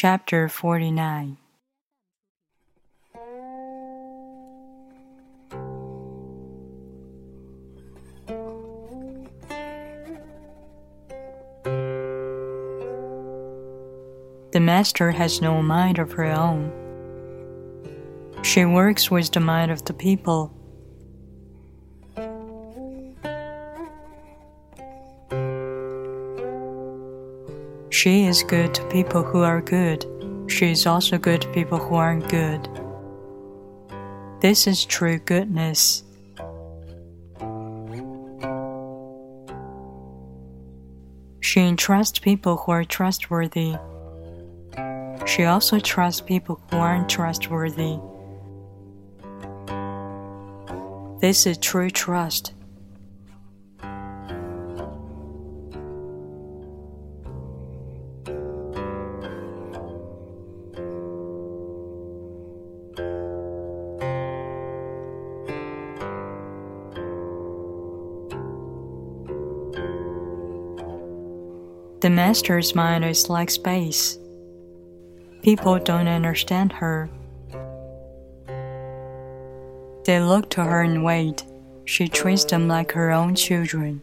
Chapter 49 The master has no mind of her own. She works with the mind of the people. She is good to people who are good. She is also good to people who aren't good. This is true goodness. She entrusts people who are trustworthy. She also trusts people who aren't trustworthy. This is true trust. The master's mind is like space. People don't understand her. They look to her and wait. She treats them like her own children.